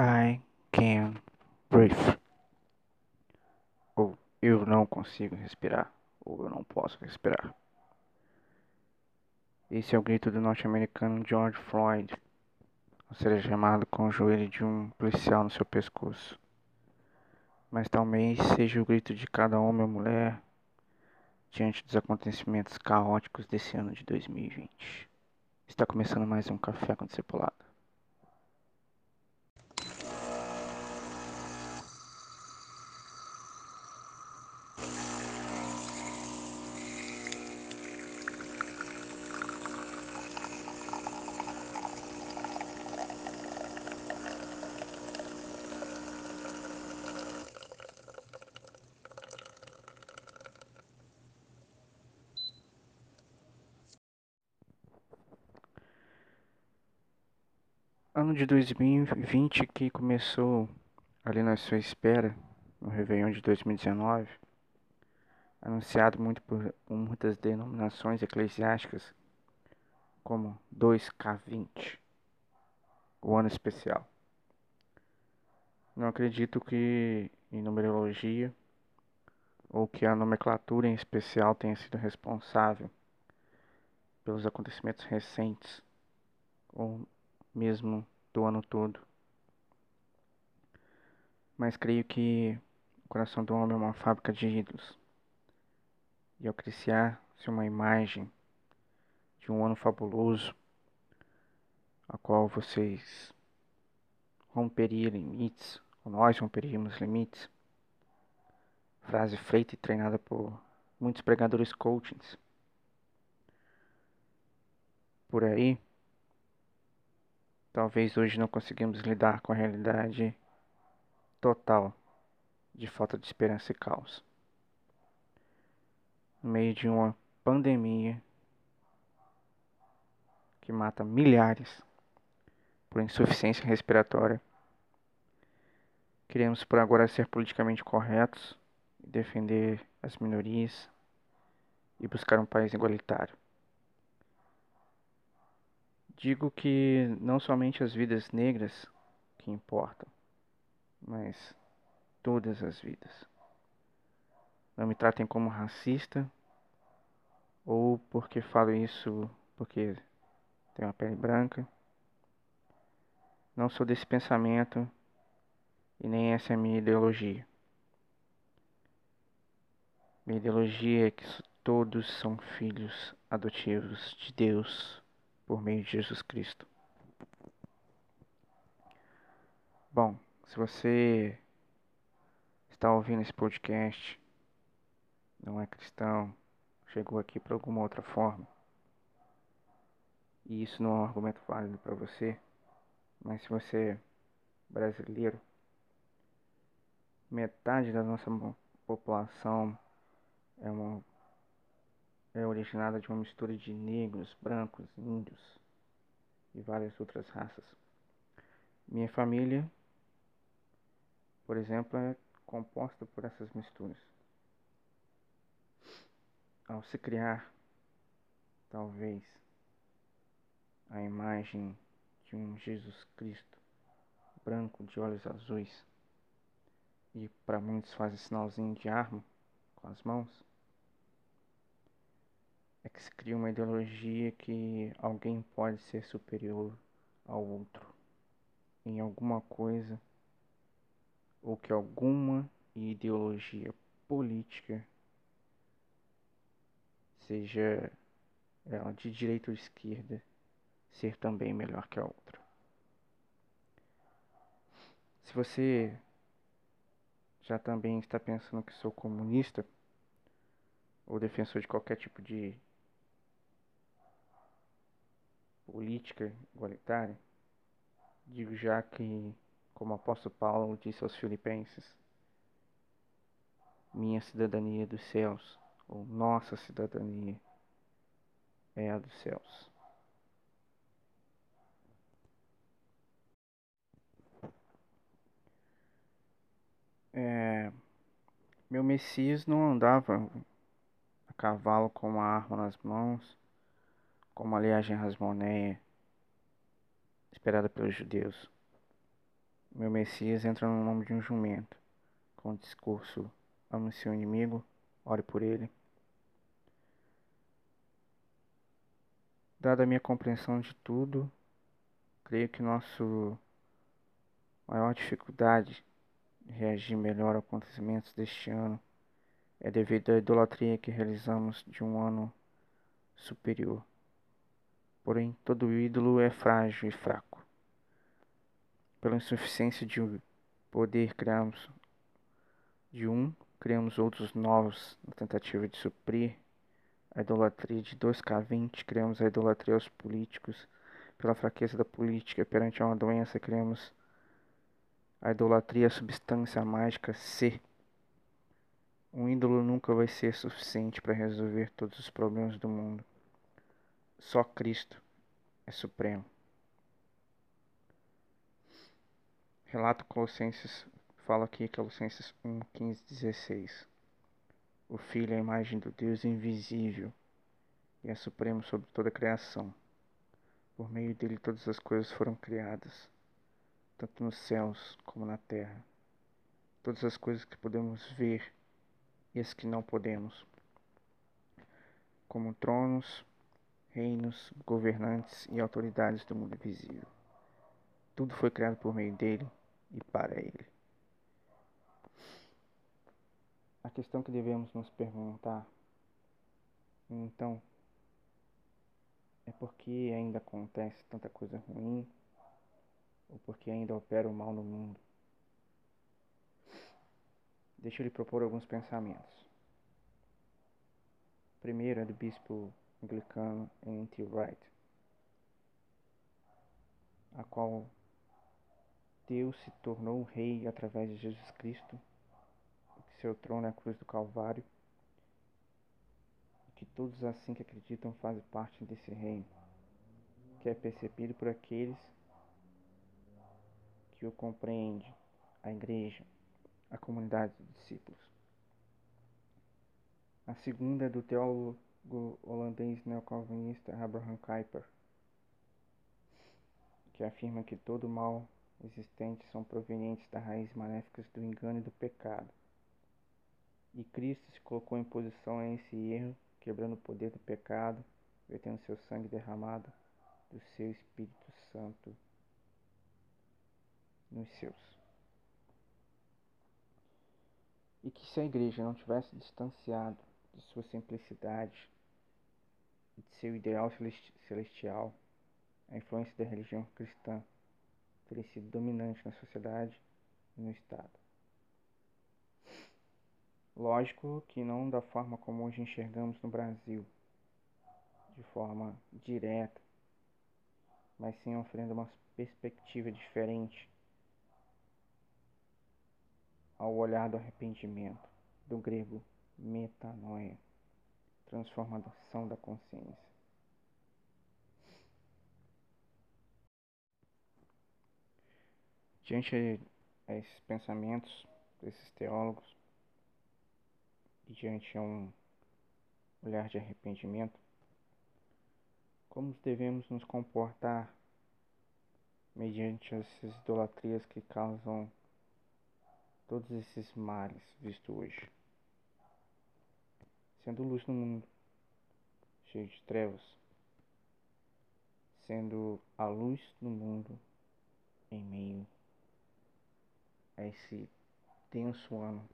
I can't breathe. Ou eu não consigo respirar. Ou eu não posso respirar. Esse é o grito do norte-americano George Floyd, ao ser chamado com o joelho de um policial no seu pescoço. Mas talvez seja o grito de cada homem ou mulher diante dos acontecimentos caóticos desse ano de 2020. Está começando mais um Café com Discipulado. Ano de 2020 que começou ali na sua espera, no Réveillon de 2019, anunciado muito por, muitas denominações eclesiásticas como 2K20, o ano especial. Não acredito que em numerologia ou que a nomenclatura em especial tenha sido responsável pelos acontecimentos recentes ou mesmo do ano todo. Mas creio que o coração do homem é uma fábrica de ídolos. E ao criar-se uma imagem de um ano fabuloso, a qual vocês romperiam limites, ou nós romperíamos limites, frase feita e treinada por muitos pregadores coachings. Por aí, Talvez hoje não conseguimos lidar com a realidade total de falta de esperança e caos. No meio de uma pandemia que mata milhares por insuficiência respiratória, queremos por agora ser politicamente corretos e defender as minorias e buscar um país igualitário. Digo que não somente as vidas negras que importam, mas todas as vidas. Não me tratem como racista ou porque falo isso porque tenho a pele branca. Não sou desse pensamento e nem essa é a minha ideologia. Minha ideologia é que todos são filhos adotivos de Deus por meio de Jesus Cristo. Bom, se você está ouvindo esse podcast, não é cristão, chegou aqui por alguma outra forma, e isso não é um argumento válido para você, mas se você é brasileiro, metade da nossa população é uma é originada de uma mistura de negros, brancos, índios e várias outras raças. Minha família, por exemplo, é composta por essas misturas. Ao se criar, talvez, a imagem de um Jesus Cristo branco de olhos azuis e para muitos faz sinalzinho de arma com as mãos é que se cria uma ideologia que alguém pode ser superior ao outro em alguma coisa ou que alguma ideologia política seja ela de direita ou esquerda ser também melhor que a outra. Se você já também está pensando que sou comunista ou defensor de qualquer tipo de política igualitária, digo já que, como o apóstolo Paulo disse aos filipenses, minha cidadania é dos céus, ou nossa cidadania é a dos céus. É, meu Messias não andava a cavalo com uma arma nas mãos, como a liagem rasmoneia esperada pelos judeus. Meu Messias entra no nome de um jumento, com o discurso: ame seu inimigo, ore por ele. Dada a minha compreensão de tudo, creio que nosso maior dificuldade de reagir melhor aos acontecimentos deste ano é devido à idolatria que realizamos de um ano superior. Porém, todo ídolo é frágil e fraco. Pela insuficiência de poder criamos de um, criamos outros novos na tentativa de suprir a idolatria de 2K20, criamos a idolatria aos políticos. Pela fraqueza da política perante uma doença, criamos a idolatria à substância mágica C. Um ídolo nunca vai ser suficiente para resolver todos os problemas do mundo. Só Cristo é supremo. Relato Colossenses, fala aqui Colossenses 1, 15, 16. O Filho é a imagem do Deus invisível e é supremo sobre toda a criação. Por meio dele todas as coisas foram criadas, tanto nos céus como na terra. Todas as coisas que podemos ver e as que não podemos, como tronos, reinos, governantes e autoridades do mundo visível. Tudo foi criado por meio dele e para ele. A questão que devemos nos perguntar, então, é por que ainda acontece tanta coisa ruim ou por que ainda opera o mal no mundo? Deixa eu lhe propor alguns pensamentos. Primeiro é do bispo anglicano N.T. Wright, a qual Deus se tornou rei através de Jesus Cristo, que seu trono é a cruz do Calvário, e que todos assim que acreditam fazem parte desse reino, que é percebido por aqueles que o compreendem, a igreja, a comunidade de discípulos. A segunda é do teólogo holandês neocalvinista Abraham Kuyper, que afirma que todo mal existente são provenientes das raízes maléficas do engano e do pecado. E Cristo se colocou em posição a esse erro, quebrando o poder do pecado, vertendo seu sangue derramado do seu Espírito Santo nos seus. E que se a igreja não tivesse distanciado de sua simplicidade de seu ideal celestial, a influência da religião cristã teria sido dominante na sociedade e no Estado. Lógico que não da forma como hoje enxergamos no Brasil, de forma direta, mas sim oferecendo uma perspectiva diferente ao olhar do arrependimento, do grego metanoia, transformação da consciência. Diante a esses pensamentos desses teólogos e diante a um olhar de arrependimento, como devemos nos comportar mediante essas idolatrias que causam todos esses males vistos hoje? Sendo luz no mundo, cheio de trevas, sendo a luz do mundo em meio a esse tenso ano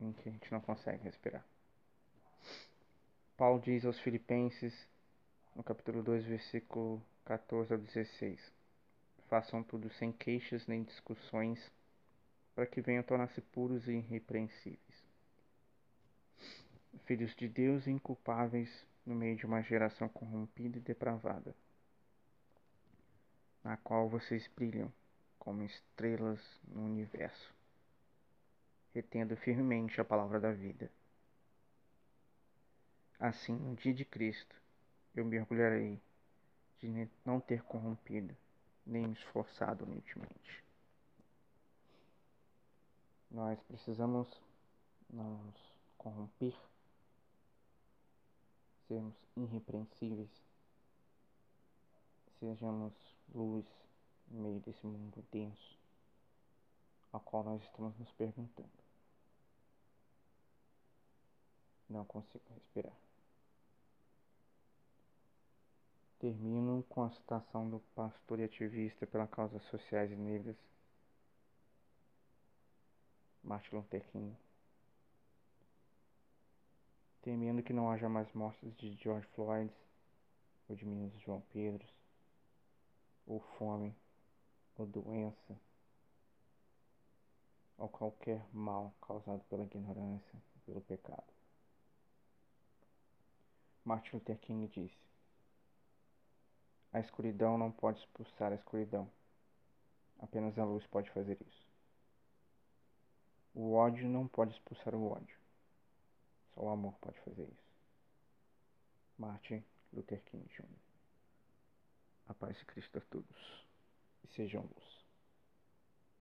em que a gente não consegue respirar. Paulo diz aos Filipenses, no capítulo 2, versículo 14 ao 16: Façam tudo sem queixas nem discussões, para que venham tornar-se puros e irrepreensíveis. Filhos de Deus inculpáveis no meio de uma geração corrompida e depravada, na qual vocês brilham como estrelas no universo, retendo firmemente a palavra da vida. Assim, no dia de Cristo, eu me orgulharei de não ter corrompido nem me esforçado inutilmente. Nós precisamos nos corromper, sermos irrepreensíveis, sejamos luz no meio desse mundo denso a qual nós estamos nos perguntando. Não consigo respirar. Termino com a citação do pastor e ativista pela causas sociais e negras, Martin Luther King. Temendo que não haja mais mortes de George Floyd ou de meninos João Pedro, ou fome, ou doença, ou qualquer mal causado pela ignorância, pelo pecado. Martin Luther King disse: A escuridão não pode expulsar a escuridão. Apenas a luz pode fazer isso. O ódio não pode expulsar o ódio. Só o amor pode fazer isso. Martin Luther King Jr. A paz de Cristo a todos e sejam luz.